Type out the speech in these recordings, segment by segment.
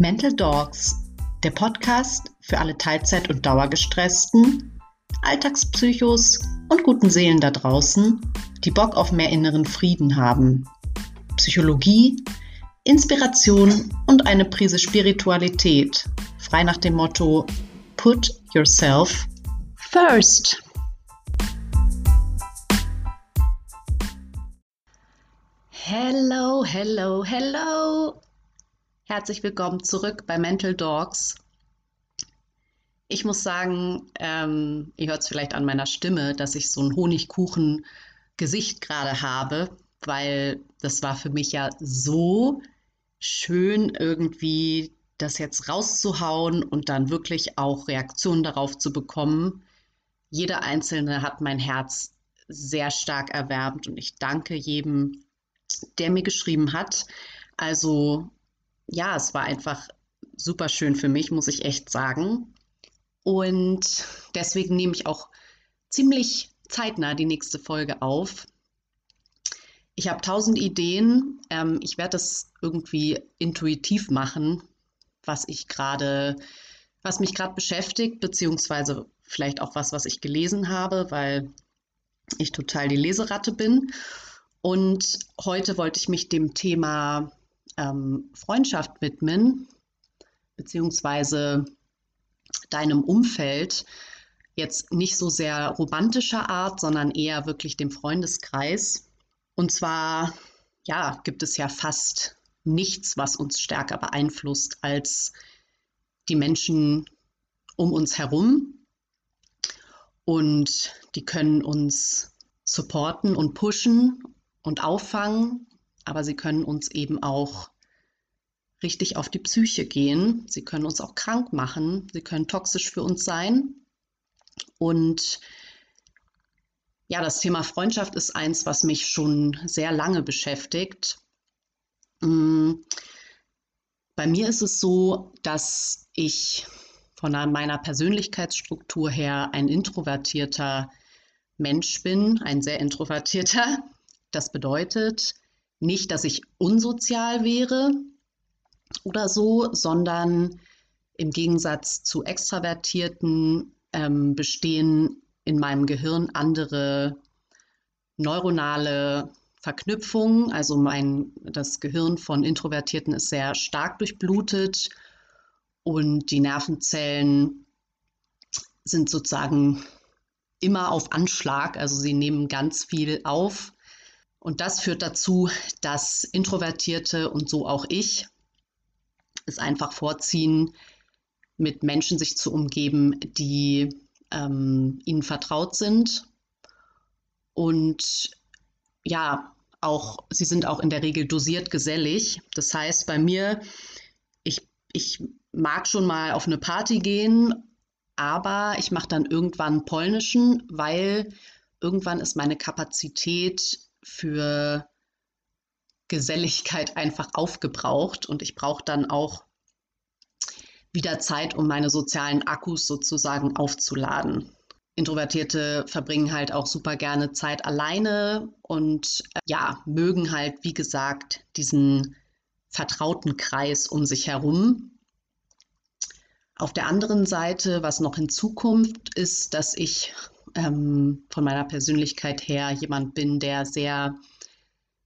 Mental Dogs, der Podcast für alle Teilzeit- und Dauergestressten, Alltagspsychos und guten Seelen da draußen, die Bock auf mehr inneren Frieden haben. Psychologie, Inspiration und eine Prise Spiritualität, frei nach dem Motto Put yourself first. Hello, hello, hello. Herzlich willkommen zurück bei Mental Dogs. Ich muss sagen, ähm, ihr hört es vielleicht an meiner Stimme, dass ich so ein Honigkuchen-Gesicht gerade habe, weil das war für mich ja so schön, irgendwie das jetzt rauszuhauen und dann wirklich auch Reaktionen darauf zu bekommen. Jeder einzelne hat mein Herz sehr stark erwärmt und ich danke jedem, der mir geschrieben hat. Also ja, es war einfach super schön für mich, muss ich echt sagen. Und deswegen nehme ich auch ziemlich zeitnah die nächste Folge auf. Ich habe tausend Ideen. Ähm, ich werde das irgendwie intuitiv machen, was ich gerade, was mich gerade beschäftigt, beziehungsweise vielleicht auch was, was ich gelesen habe, weil ich total die Leseratte bin. Und heute wollte ich mich dem Thema ähm, Freundschaft widmen, beziehungsweise deinem Umfeld, jetzt nicht so sehr romantischer Art, sondern eher wirklich dem Freundeskreis. Und zwar, ja, gibt es ja fast nichts, was uns stärker beeinflusst als die Menschen um uns herum. Und die können uns supporten und pushen und auffangen aber sie können uns eben auch richtig auf die Psyche gehen. Sie können uns auch krank machen. Sie können toxisch für uns sein. Und ja, das Thema Freundschaft ist eins, was mich schon sehr lange beschäftigt. Mm, bei mir ist es so, dass ich von meiner Persönlichkeitsstruktur her ein introvertierter Mensch bin, ein sehr introvertierter. Das bedeutet, nicht, dass ich unsozial wäre oder so, sondern im Gegensatz zu Extravertierten ähm, bestehen in meinem Gehirn andere neuronale Verknüpfungen. Also mein, das Gehirn von Introvertierten ist sehr stark durchblutet und die Nervenzellen sind sozusagen immer auf Anschlag. Also sie nehmen ganz viel auf und das führt dazu, dass Introvertierte und so auch ich es einfach vorziehen, mit Menschen sich zu umgeben, die ähm, ihnen vertraut sind. Und ja, auch, sie sind auch in der Regel dosiert gesellig. Das heißt, bei mir, ich, ich mag schon mal auf eine Party gehen, aber ich mache dann irgendwann polnischen, weil irgendwann ist meine Kapazität für Geselligkeit einfach aufgebraucht und ich brauche dann auch wieder Zeit, um meine sozialen Akkus sozusagen aufzuladen. Introvertierte verbringen halt auch super gerne Zeit alleine und äh, ja, mögen halt, wie gesagt, diesen vertrauten Kreis um sich herum. Auf der anderen Seite, was noch in Zukunft ist, dass ich ähm, von meiner Persönlichkeit her jemand bin, der sehr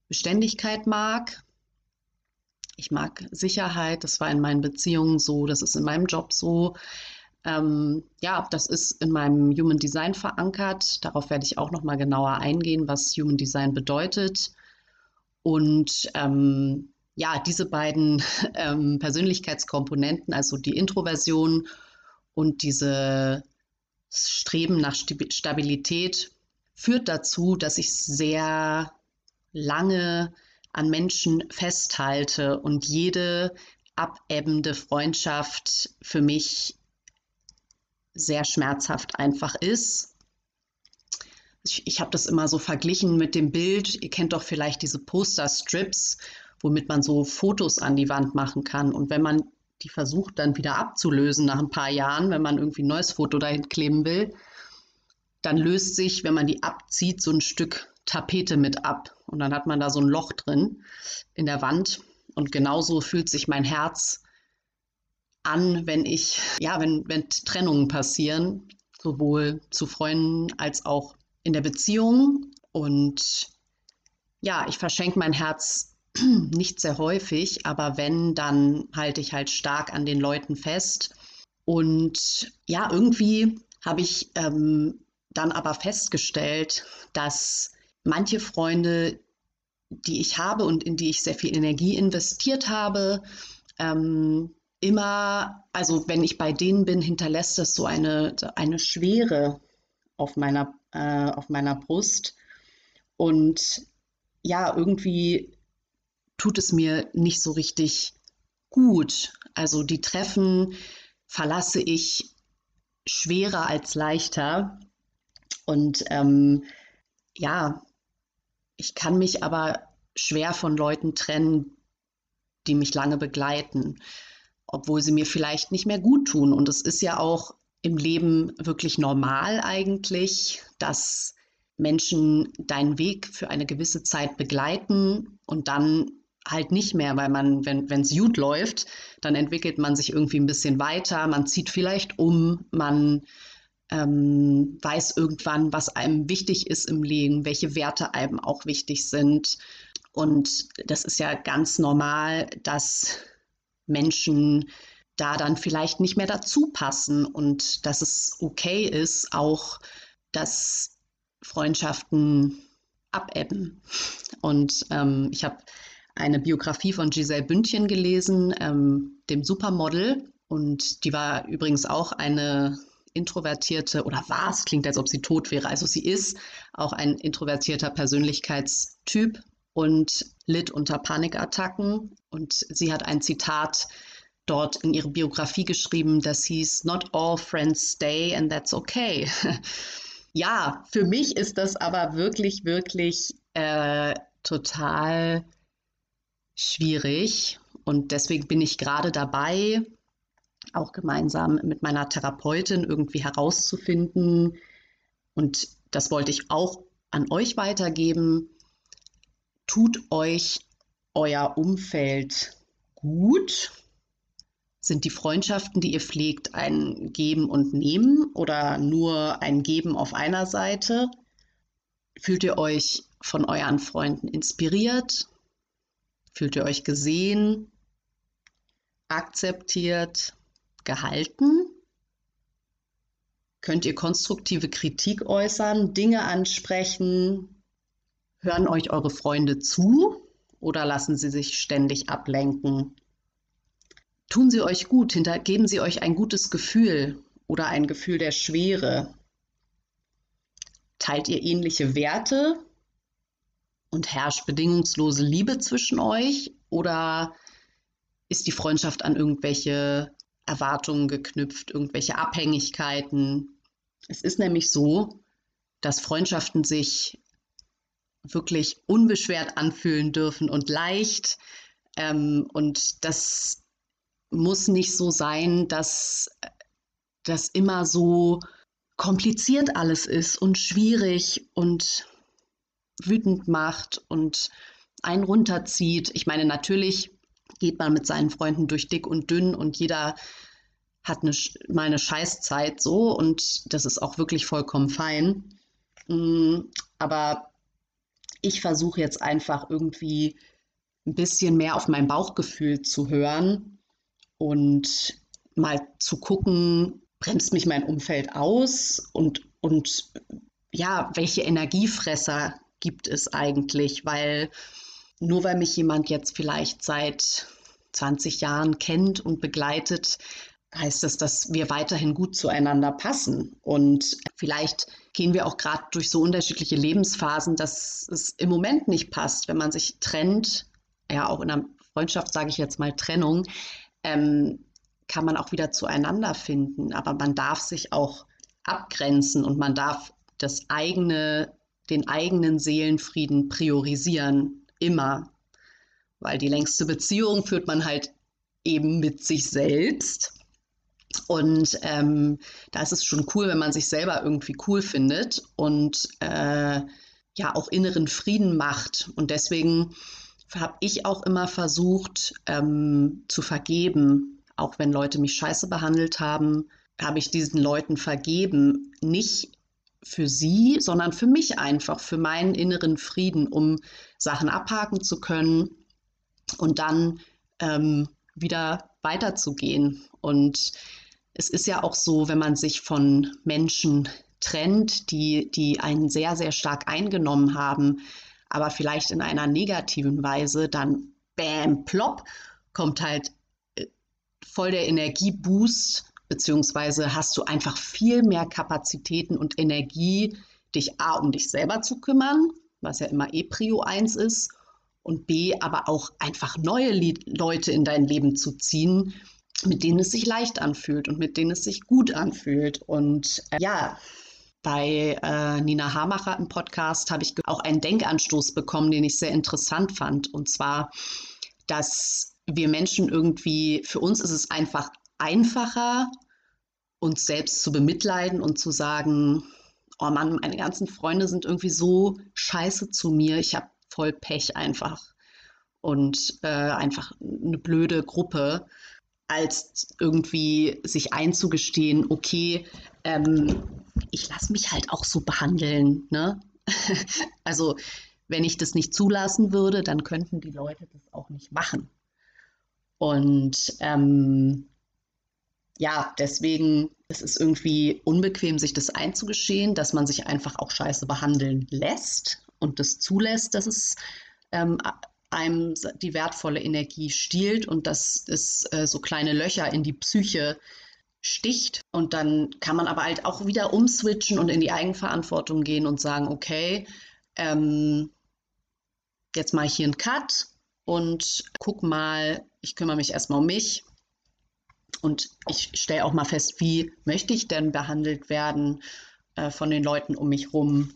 Beständigkeit mag. Ich mag Sicherheit, das war in meinen Beziehungen so, das ist in meinem Job so. Ähm, ja, das ist in meinem Human Design verankert. Darauf werde ich auch noch mal genauer eingehen, was Human Design bedeutet. Und ähm, ja, diese beiden ähm, Persönlichkeitskomponenten, also die Introversion und diese Streben nach Stabilität führt dazu, dass ich sehr lange an Menschen festhalte und jede abebbende Freundschaft für mich sehr schmerzhaft einfach ist. Ich, ich habe das immer so verglichen mit dem Bild. Ihr kennt doch vielleicht diese Poster-Strips, womit man so Fotos an die Wand machen kann. Und wenn man die versucht dann wieder abzulösen nach ein paar Jahren, wenn man irgendwie ein neues Foto dahin kleben will, dann löst sich, wenn man die abzieht, so ein Stück Tapete mit ab. Und dann hat man da so ein Loch drin in der Wand. Und genauso fühlt sich mein Herz an, wenn ich, ja, wenn, wenn Trennungen passieren, sowohl zu Freunden als auch in der Beziehung. Und ja, ich verschenke mein Herz nicht sehr häufig, aber wenn, dann halte ich halt stark an den Leuten fest. Und ja, irgendwie habe ich ähm, dann aber festgestellt, dass manche Freunde, die ich habe und in die ich sehr viel Energie investiert habe, ähm, immer, also wenn ich bei denen bin, hinterlässt das so eine, eine Schwere auf meiner, äh, auf meiner Brust. Und ja, irgendwie tut es mir nicht so richtig gut. Also die Treffen verlasse ich schwerer als leichter. Und ähm, ja, ich kann mich aber schwer von Leuten trennen, die mich lange begleiten, obwohl sie mir vielleicht nicht mehr gut tun. Und es ist ja auch im Leben wirklich normal eigentlich, dass Menschen deinen Weg für eine gewisse Zeit begleiten und dann halt nicht mehr, weil man, wenn es gut läuft, dann entwickelt man sich irgendwie ein bisschen weiter, man zieht vielleicht um, man ähm, weiß irgendwann, was einem wichtig ist im Leben, welche Werte einem auch wichtig sind. Und das ist ja ganz normal, dass Menschen da dann vielleicht nicht mehr dazu passen und dass es okay ist, auch dass Freundschaften abebben. Und ähm, ich habe eine Biografie von Giselle Bündchen gelesen, ähm, dem Supermodel. Und die war übrigens auch eine introvertierte, oder war es, klingt, als ob sie tot wäre. Also sie ist auch ein introvertierter Persönlichkeitstyp und litt unter Panikattacken. Und sie hat ein Zitat dort in ihre Biografie geschrieben, das hieß, Not all friends stay and that's okay. ja, für mich ist das aber wirklich, wirklich äh, total schwierig. Und deswegen bin ich gerade dabei, auch gemeinsam mit meiner Therapeutin irgendwie herauszufinden. Und das wollte ich auch an euch weitergeben. Tut euch euer Umfeld gut? Sind die Freundschaften, die ihr pflegt, ein Geben und Nehmen oder nur ein Geben auf einer Seite? Fühlt ihr euch von euren Freunden inspiriert? Fühlt ihr euch gesehen, akzeptiert, gehalten? Könnt ihr konstruktive Kritik äußern, Dinge ansprechen? Hören euch eure Freunde zu oder lassen sie sich ständig ablenken? Tun sie euch gut, geben sie euch ein gutes Gefühl oder ein Gefühl der Schwere? Teilt ihr ähnliche Werte und herrscht bedingungslose Liebe zwischen euch oder ist die Freundschaft an irgendwelche Erwartungen geknüpft, irgendwelche Abhängigkeiten? Es ist nämlich so, dass Freundschaften sich wirklich unbeschwert anfühlen dürfen und leicht. Ähm, und das muss nicht so sein, dass das immer so kompliziert alles ist und schwierig und wütend macht und einen runterzieht. Ich meine, natürlich geht man mit seinen Freunden durch dick und dünn und jeder hat eine, mal eine Scheißzeit so und das ist auch wirklich vollkommen fein. Mm, aber ich versuche jetzt einfach irgendwie ein bisschen mehr auf mein Bauchgefühl zu hören und mal zu gucken, bremst mich mein Umfeld aus und, und ja, welche Energiefresser gibt es eigentlich, weil nur weil mich jemand jetzt vielleicht seit 20 Jahren kennt und begleitet, heißt das, dass wir weiterhin gut zueinander passen. Und vielleicht gehen wir auch gerade durch so unterschiedliche Lebensphasen, dass es im Moment nicht passt, wenn man sich trennt, ja auch in einer Freundschaft sage ich jetzt mal Trennung, ähm, kann man auch wieder zueinander finden. Aber man darf sich auch abgrenzen und man darf das eigene den eigenen Seelenfrieden priorisieren, immer. Weil die längste Beziehung führt man halt eben mit sich selbst. Und ähm, da ist es schon cool, wenn man sich selber irgendwie cool findet und äh, ja auch inneren Frieden macht. Und deswegen habe ich auch immer versucht ähm, zu vergeben. auch wenn Leute mich scheiße behandelt haben, habe ich diesen Leuten vergeben. Nicht für sie, sondern für mich einfach, für meinen inneren Frieden, um Sachen abhaken zu können und dann ähm, wieder weiterzugehen. Und es ist ja auch so, wenn man sich von Menschen trennt, die, die einen sehr, sehr stark eingenommen haben, aber vielleicht in einer negativen Weise, dann bam, plopp, kommt halt äh, voll der Energieboost, beziehungsweise hast du einfach viel mehr Kapazitäten und Energie, dich A, um dich selber zu kümmern, was ja immer eh Prio 1 ist, und B, aber auch einfach neue Leute in dein Leben zu ziehen, mit denen es sich leicht anfühlt und mit denen es sich gut anfühlt. Und äh, ja, bei äh, Nina Hamacher im Podcast habe ich auch einen Denkanstoß bekommen, den ich sehr interessant fand. Und zwar, dass wir Menschen irgendwie, für uns ist es einfach einfacher, uns selbst zu bemitleiden und zu sagen, oh Mann, meine ganzen Freunde sind irgendwie so scheiße zu mir, ich habe voll Pech einfach und äh, einfach eine blöde Gruppe, als irgendwie sich einzugestehen, okay, ähm, ich lasse mich halt auch so behandeln. Ne? also wenn ich das nicht zulassen würde, dann könnten die Leute das auch nicht machen. Und ähm, ja, deswegen ist es irgendwie unbequem, sich das einzugestehen, dass man sich einfach auch scheiße behandeln lässt und das zulässt, dass es ähm, einem die wertvolle Energie stiehlt und dass es äh, so kleine Löcher in die Psyche sticht. Und dann kann man aber halt auch wieder umswitchen und in die Eigenverantwortung gehen und sagen, okay, ähm, jetzt mache ich hier einen Cut und guck mal, ich kümmere mich erstmal um mich. Und ich stelle auch mal fest, wie möchte ich denn behandelt werden äh, von den Leuten um mich rum.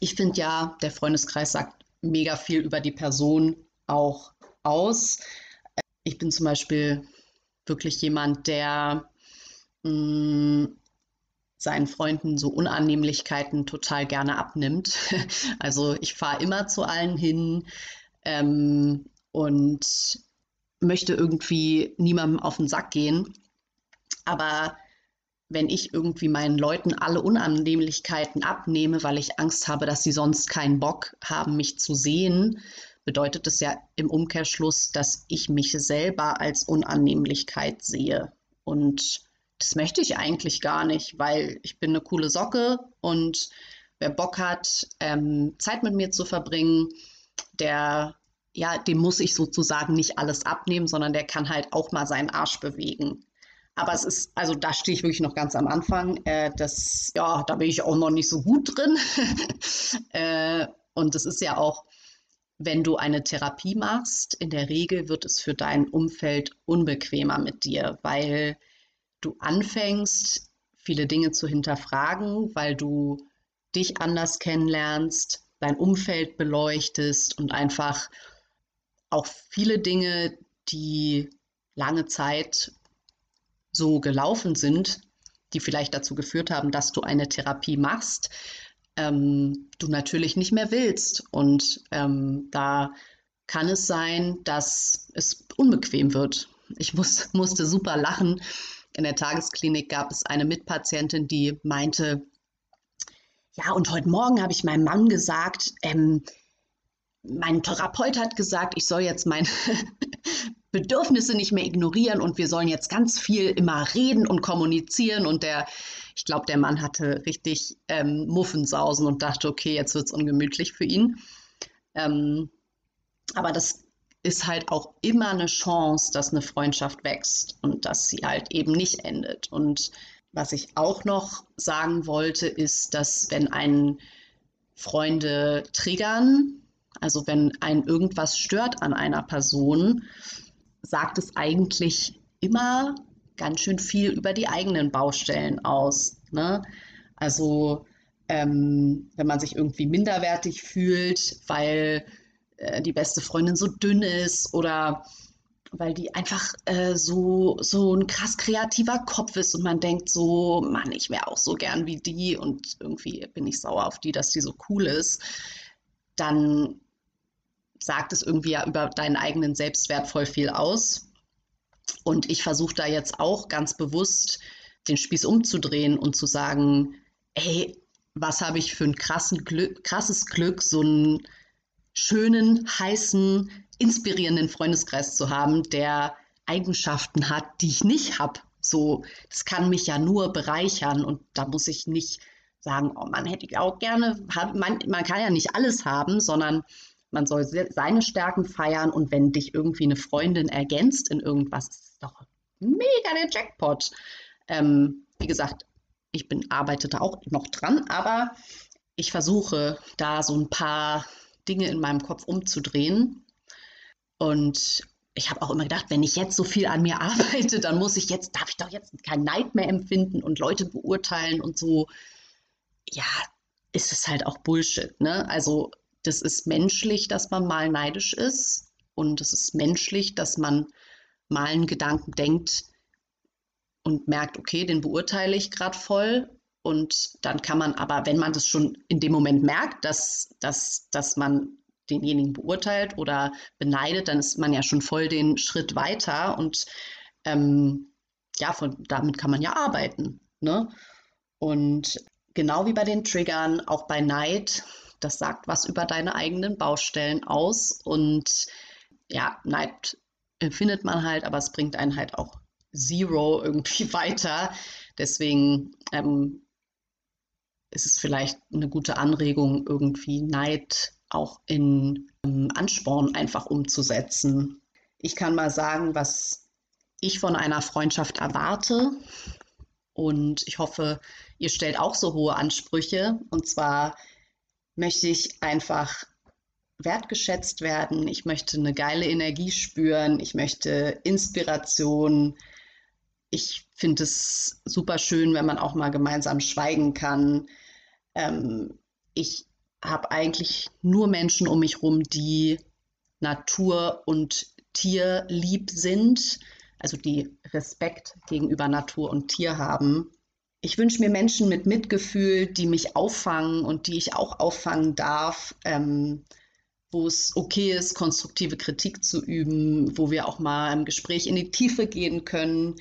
Ich finde ja, der Freundeskreis sagt mega viel über die Person auch aus. Ich bin zum Beispiel wirklich jemand, der mh, mm, seinen Freunden so Unannehmlichkeiten total gerne abnimmt. Also ich fahre immer zu allen hin ähm, und möchte irgendwie niemandem auf den Sack gehen. Aber wenn ich irgendwie meinen Leuten alle Unannehmlichkeiten abnehme, weil ich Angst habe, dass sie sonst keinen Bock haben, mich zu sehen, bedeutet das ja im Umkehrschluss, dass ich mich selber als Unannehmlichkeit sehe. Und das möchte ich eigentlich gar nicht, weil ich bin eine coole Socke und wer Bock hat, ähm, Zeit mit mir zu verbringen, der ja, dem muss ich sozusagen nicht alles abnehmen, sondern der kann halt auch mal seinen Arsch bewegen. Aber es ist, also da stehe ich wirklich noch ganz am Anfang. Äh, das, ja, da bin ich auch noch nicht so gut drin. äh, und es ist ja auch, wenn du eine Therapie machst, in der Regel wird es für dein Umfeld unbequemer mit dir, weil du anfängst, viele Dinge zu hinterfragen, weil du dich anders kennenlernst, dein Umfeld beleuchtest und einfach auch viele Dinge, die lange Zeit so gelaufen sind, die vielleicht dazu geführt haben, dass du eine Therapie machst, ähm, du natürlich nicht mehr willst. Und ähm, da kann es sein, dass es unbequem wird. Ich muss, musste super lachen. In der Tagesklinik gab es eine Mitpatientin, die meinte, ja, und heute Morgen habe ich meinem Mann gesagt, ähm, mein Therapeut hat gesagt, ich soll jetzt meine Bedürfnisse nicht mehr ignorieren und wir sollen jetzt ganz viel immer reden und kommunizieren. Und der, ich glaube, der Mann hatte richtig ähm, Muffensausen und dachte, okay, jetzt wird es ungemütlich für ihn. Ähm, aber das ist halt auch immer eine Chance, dass eine Freundschaft wächst und dass sie halt eben nicht endet. Und was ich auch noch sagen wollte, ist, dass wenn einen Freunde triggern, also wenn ein irgendwas stört an einer Person, sagt es eigentlich immer ganz schön viel über die eigenen Baustellen aus. Ne? Also ähm, wenn man sich irgendwie minderwertig fühlt, weil äh, die beste Freundin so dünn ist oder weil die einfach äh, so, so ein krass kreativer Kopf ist und man denkt so, Mann, ich wäre auch so gern wie die und irgendwie bin ich sauer auf die, dass die so cool ist, dann sagt es irgendwie ja über deinen eigenen Selbstwert voll viel aus. Und ich versuche da jetzt auch ganz bewusst den Spieß umzudrehen und zu sagen, hey, was habe ich für ein Glück, krasses Glück, so einen schönen, heißen, inspirierenden Freundeskreis zu haben, der Eigenschaften hat, die ich nicht habe. So, das kann mich ja nur bereichern und da muss ich nicht sagen, oh man hätte ich auch gerne, man, man kann ja nicht alles haben, sondern man soll seine Stärken feiern und wenn dich irgendwie eine Freundin ergänzt in irgendwas, ist doch mega der Jackpot. Ähm, wie gesagt, ich bin, arbeite da auch noch dran, aber ich versuche da so ein paar Dinge in meinem Kopf umzudrehen. Und ich habe auch immer gedacht, wenn ich jetzt so viel an mir arbeite, dann muss ich jetzt, darf ich doch jetzt kein Neid mehr empfinden und Leute beurteilen und so. Ja, ist es halt auch Bullshit. Ne? Also das ist menschlich, dass man mal neidisch ist und es ist menschlich, dass man mal einen Gedanken denkt und merkt, okay, den beurteile ich gerade voll. Und dann kann man aber, wenn man das schon in dem Moment merkt, dass, dass, dass man denjenigen beurteilt oder beneidet, dann ist man ja schon voll den Schritt weiter und ähm, ja, von, damit kann man ja arbeiten. Ne? Und genau wie bei den Triggern, auch bei Neid, das sagt was über deine eigenen Baustellen aus. Und ja, Neid findet man halt, aber es bringt einen halt auch Zero irgendwie weiter. Deswegen ähm, ist es vielleicht eine gute Anregung, irgendwie Neid auch in ähm, Ansporn einfach umzusetzen. Ich kann mal sagen, was ich von einer Freundschaft erwarte. Und ich hoffe, ihr stellt auch so hohe Ansprüche. Und zwar möchte ich einfach wertgeschätzt werden. Ich möchte eine geile Energie spüren. Ich möchte Inspiration. Ich finde es super schön, wenn man auch mal gemeinsam schweigen kann. Ähm, ich habe eigentlich nur Menschen um mich herum, die Natur und Tier lieb sind, also die Respekt gegenüber Natur und Tier haben. Ich wünsche mir Menschen mit Mitgefühl, die mich auffangen und die ich auch auffangen darf, ähm, wo es okay ist, konstruktive Kritik zu üben, wo wir auch mal im Gespräch in die Tiefe gehen können,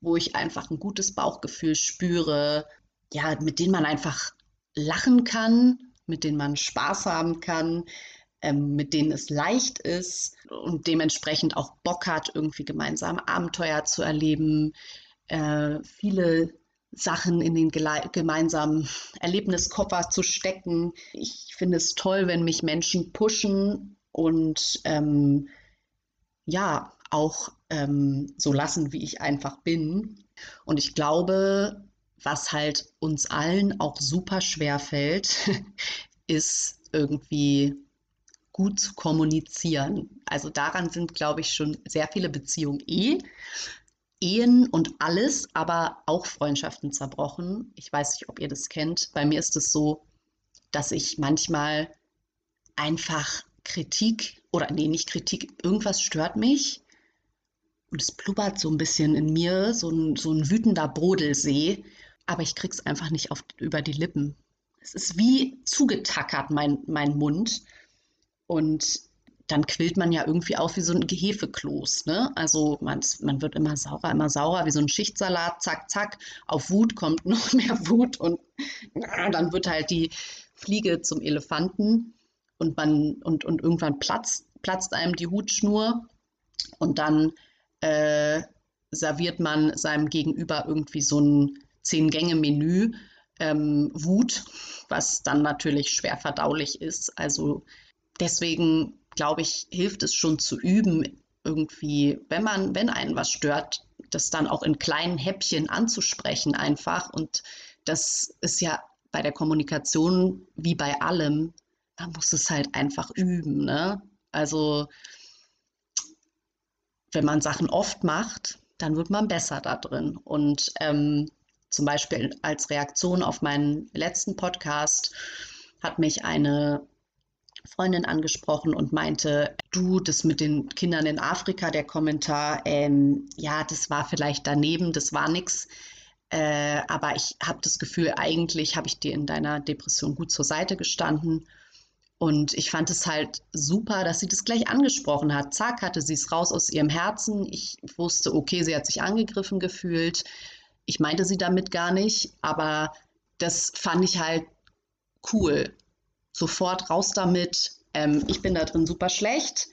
wo ich einfach ein gutes Bauchgefühl spüre, ja, mit denen man einfach lachen kann, mit denen man Spaß haben kann, ähm, mit denen es leicht ist und dementsprechend auch Bock hat, irgendwie gemeinsam Abenteuer zu erleben, äh, viele Sachen in den gemeinsamen Erlebniskoffer zu stecken. Ich finde es toll, wenn mich Menschen pushen und ähm, ja, auch ähm, so lassen, wie ich einfach bin. Und ich glaube, was halt uns allen auch super schwer fällt, ist irgendwie gut zu kommunizieren. Also daran sind, glaube ich, schon sehr viele Beziehungen eh Ehen und alles, aber auch Freundschaften zerbrochen. Ich weiß nicht, ob ihr das kennt. Bei mir ist es so, dass ich manchmal einfach Kritik oder nee, nicht Kritik, irgendwas stört mich und es blubbert so ein bisschen in mir, so ein, so ein wütender Brodelsee, aber ich krieg's einfach nicht auf, über die Lippen. Es ist wie zugetackert, mein, mein Mund. Und dann quillt man ja irgendwie auch wie so ein Gehefekloß. Ne? Also man, man wird immer saurer, immer saurer, wie so ein Schichtsalat, zack, zack. Auf Wut kommt noch mehr Wut und dann wird halt die Fliege zum Elefanten und man und, und irgendwann platzt, platzt einem die Hutschnur und dann äh, serviert man seinem Gegenüber irgendwie so ein Zehn-Gänge-Menü ähm, Wut, was dann natürlich schwer verdaulich ist. Also deswegen glaube ich, hilft es schon zu üben, irgendwie, wenn man, wenn einen was stört, das dann auch in kleinen Häppchen anzusprechen einfach. Und das ist ja bei der Kommunikation wie bei allem, man muss es halt einfach üben. Ne? Also wenn man Sachen oft macht, dann wird man besser da drin. Und ähm, zum Beispiel als Reaktion auf meinen letzten Podcast hat mich eine Freundin angesprochen und meinte, du, das mit den Kindern in Afrika, der Kommentar, ähm, ja, das war vielleicht daneben, das war nichts. Äh, aber ich habe das Gefühl, eigentlich habe ich dir in deiner Depression gut zur Seite gestanden. Und ich fand es halt super, dass sie das gleich angesprochen hat. Zack, hatte sie es raus aus ihrem Herzen. Ich wusste, okay, sie hat sich angegriffen gefühlt. Ich meinte sie damit gar nicht, aber das fand ich halt cool. Sofort raus damit. Ähm, ich bin da drin super schlecht.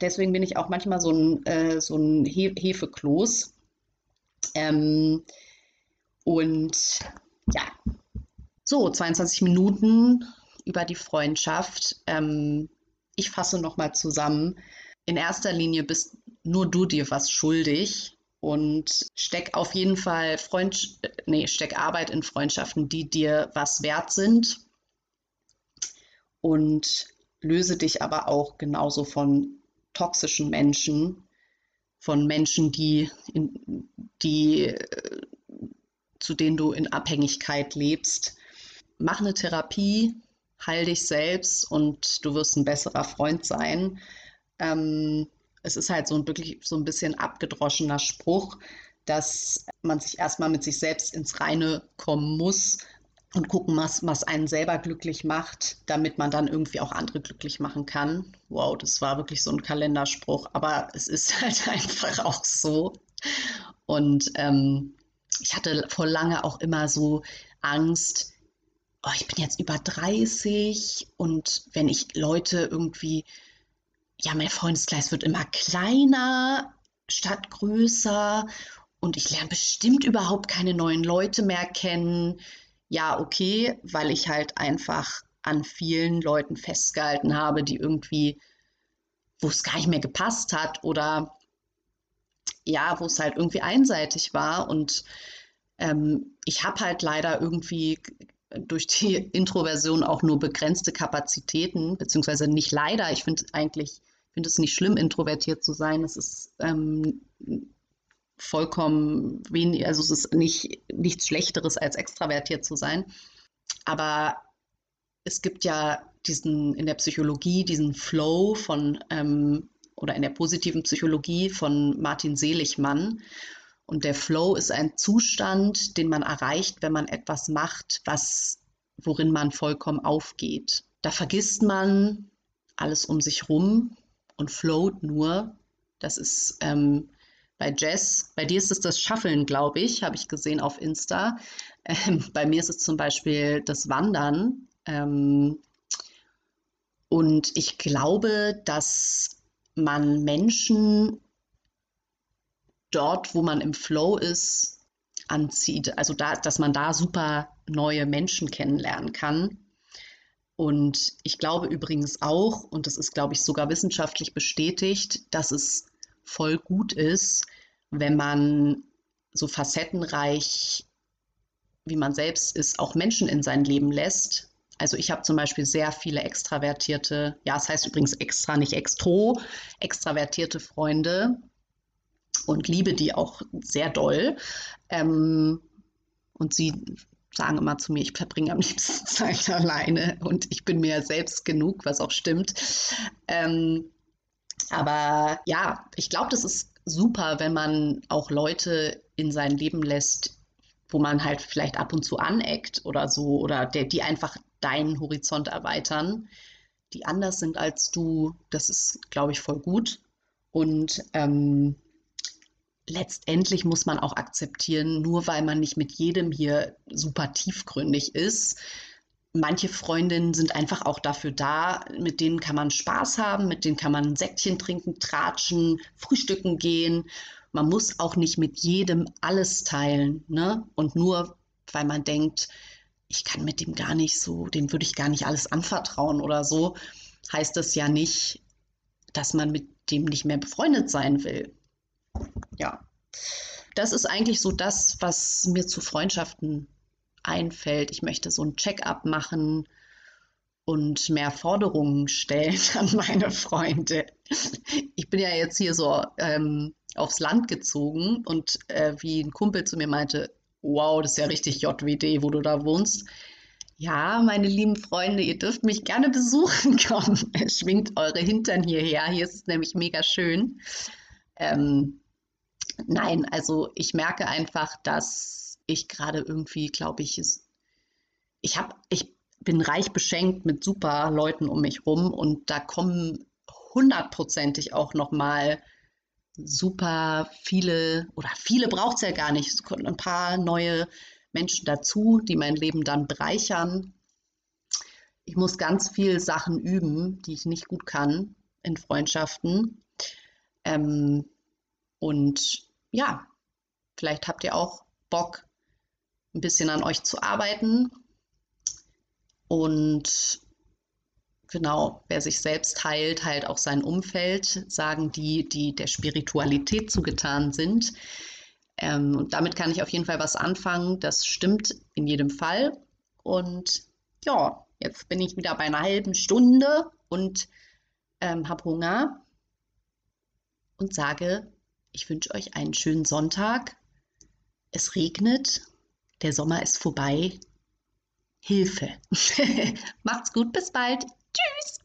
Deswegen bin ich auch manchmal so ein, äh, so ein He Hefekloß. Ähm, und ja, so, 22 Minuten über die Freundschaft. Ähm, ich fasse nochmal zusammen. In erster Linie bist nur du dir was schuldig und steck auf jeden Fall Freund, nee, steck Arbeit in Freundschaften, die dir was wert sind und löse dich aber auch genauso von toxischen Menschen, von Menschen, die, in, die zu denen du in Abhängigkeit lebst. Mach eine Therapie, heil dich selbst und du wirst ein besserer Freund sein. Ähm, es ist halt so ein wirklich so ein bisschen abgedroschener Spruch, dass man sich erstmal mit sich selbst ins Reine kommen muss und gucken muss, was einen selber glücklich macht, damit man dann irgendwie auch andere glücklich machen kann. Wow, das war wirklich so ein Kalenderspruch, aber es ist halt einfach auch so. Und ähm, ich hatte vor lange auch immer so Angst, oh, ich bin jetzt über 30 und wenn ich Leute irgendwie, ja, mein Freundeskreis wird immer kleiner statt größer und ich lerne bestimmt überhaupt keine neuen Leute mehr kennen. Ja, okay, weil ich halt einfach an vielen Leuten festgehalten habe, die irgendwie, wo es gar nicht mehr gepasst hat oder ja, wo es halt irgendwie einseitig war und ähm, ich habe halt leider irgendwie durch die Introversion auch nur begrenzte Kapazitäten, beziehungsweise nicht leider. Ich finde eigentlich, finde es nicht schlimm, introvertiert zu sein. Es ist ähm, vollkommen wenig, also es ist nicht, nichts Schlechteres als extravertiert zu sein. Aber es gibt ja diesen in der Psychologie diesen Flow von ähm, oder in der positiven Psychologie von Martin Seligmann. Und der Flow ist ein Zustand, den man erreicht, wenn man etwas macht, was, worin man vollkommen aufgeht. Da vergisst man alles um sich rum und float nur. Das ist ähm, bei Jess, bei dir ist es das Shuffeln, glaube ich, habe ich gesehen auf Insta. Ähm, bei mir ist es zum Beispiel das Wandern. Ähm, und ich glaube, dass man Menschen dort, wo man im Flow ist, anzieht. Also da, dass man da super neue Menschen kennenlernen kann. Und ich glaube übrigens auch, und das ist, glaube ich, sogar wissenschaftlich bestätigt, dass es voll gut ist, wenn man so facettenreich, wie man selbst ist, auch Menschen in sein Leben lässt. Also ich habe zum Beispiel sehr viele extravertierte, ja, es heißt übrigens extra, nicht extro, extravertierte Freunde, und liebe die auch sehr doll. Ähm, und sie sagen immer zu mir, ich verbringe am liebsten Zeit alleine und ich bin mir selbst genug, was auch stimmt. Ähm, aber ja, ich glaube, das ist super, wenn man auch Leute in sein Leben lässt, wo man halt vielleicht ab und zu aneckt oder so, oder der, die einfach deinen Horizont erweitern, die anders sind als du. Das ist, glaube ich, voll gut. Und ähm, letztendlich muss man auch akzeptieren, nur weil man nicht mit jedem hier super tiefgründig ist. Manche Freundinnen sind einfach auch dafür da, mit denen kann man Spaß haben, mit denen kann man ein Säckchen trinken, tratschen, frühstücken gehen. Man muss auch nicht mit jedem alles teilen. Ne? Und nur weil man denkt, ich kann mit dem gar nicht so, dem würde ich gar nicht alles anvertrauen oder so, heißt das ja nicht, dass man mit dem nicht mehr befreundet sein will ja, das ist eigentlich so das, was mir zu Freundschaften einfällt. Ich möchte so ein Check-up machen und mehr Forderungen stellen an meine Freunde. Ich bin ja jetzt hier so ähm, aufs Land gezogen und äh, wie ein Kumpel zu mir meinte, wow, das ist ja richtig JWD, wo du da wohnst. Ja, meine lieben Freunde, ihr dürft mich gerne besuchen kommen. Schwingt eure Hintern hierher. Hier ist es nämlich mega schön. Ähm, Nein, also ich merke einfach, dass ich gerade irgendwie, glaube ich, ist, ich habe, ich bin reich beschenkt mit super Leuten um mich rum und da kommen hundertprozentig auch nochmal super viele oder viele braucht es ja gar nicht. Es kommen ein paar neue Menschen dazu, die mein Leben dann bereichern. Ich muss ganz viel Sachen üben, die ich nicht gut kann in Freundschaften. Ähm, und ja, vielleicht habt ihr auch Bock, ein bisschen an euch zu arbeiten. Und genau, wer sich selbst heilt, heilt auch sein Umfeld, sagen die, die der Spiritualität zugetan sind. Ähm, und damit kann ich auf jeden Fall was anfangen. Das stimmt in jedem Fall. Und ja, jetzt bin ich wieder bei einer halben Stunde und ähm, habe Hunger und sage, ich wünsche euch einen schönen Sonntag. Es regnet, der Sommer ist vorbei. Hilfe. Macht's gut, bis bald. Tschüss.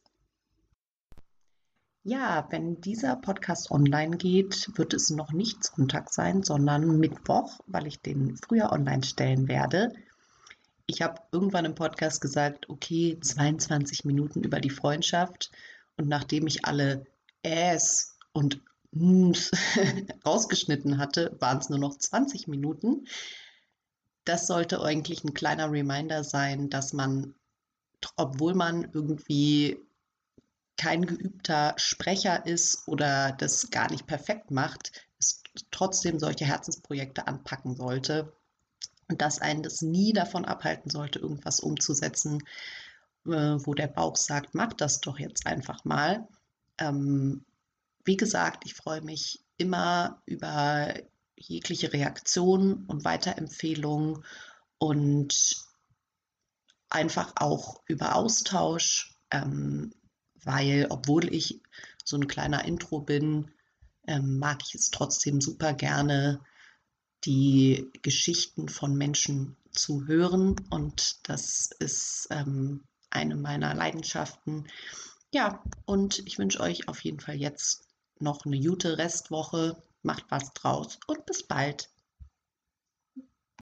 Ja, wenn dieser Podcast online geht, wird es noch nicht Sonntag sein, sondern Mittwoch, weil ich den früher online stellen werde. Ich habe irgendwann im Podcast gesagt, okay, 22 Minuten über die Freundschaft. Und nachdem ich alle Äs und Ms rausgeschnitten hatte, waren es nur noch 20 Minuten. Das sollte eigentlich ein kleiner Reminder sein, dass man, obwohl man irgendwie kein geübter Sprecher ist oder das gar nicht perfekt macht, es trotzdem solche Herzensprojekte anpacken sollte und dass einen das nie davon abhalten sollte, irgendwas umzusetzen, äh, wo der Bauch sagt, mach das doch jetzt einfach mal. Ähm, wie gesagt, ich freue mich immer über jegliche Reaktion und Weiterempfehlung und einfach auch über Austausch. Ähm, weil obwohl ich so ein kleiner Intro bin, ähm, mag ich es trotzdem super gerne, die Geschichten von Menschen zu hören und das ist ähm, eine meiner Leidenschaften. Ja, und ich wünsche euch auf jeden Fall jetzt noch eine gute Restwoche. Macht was draus und bis bald.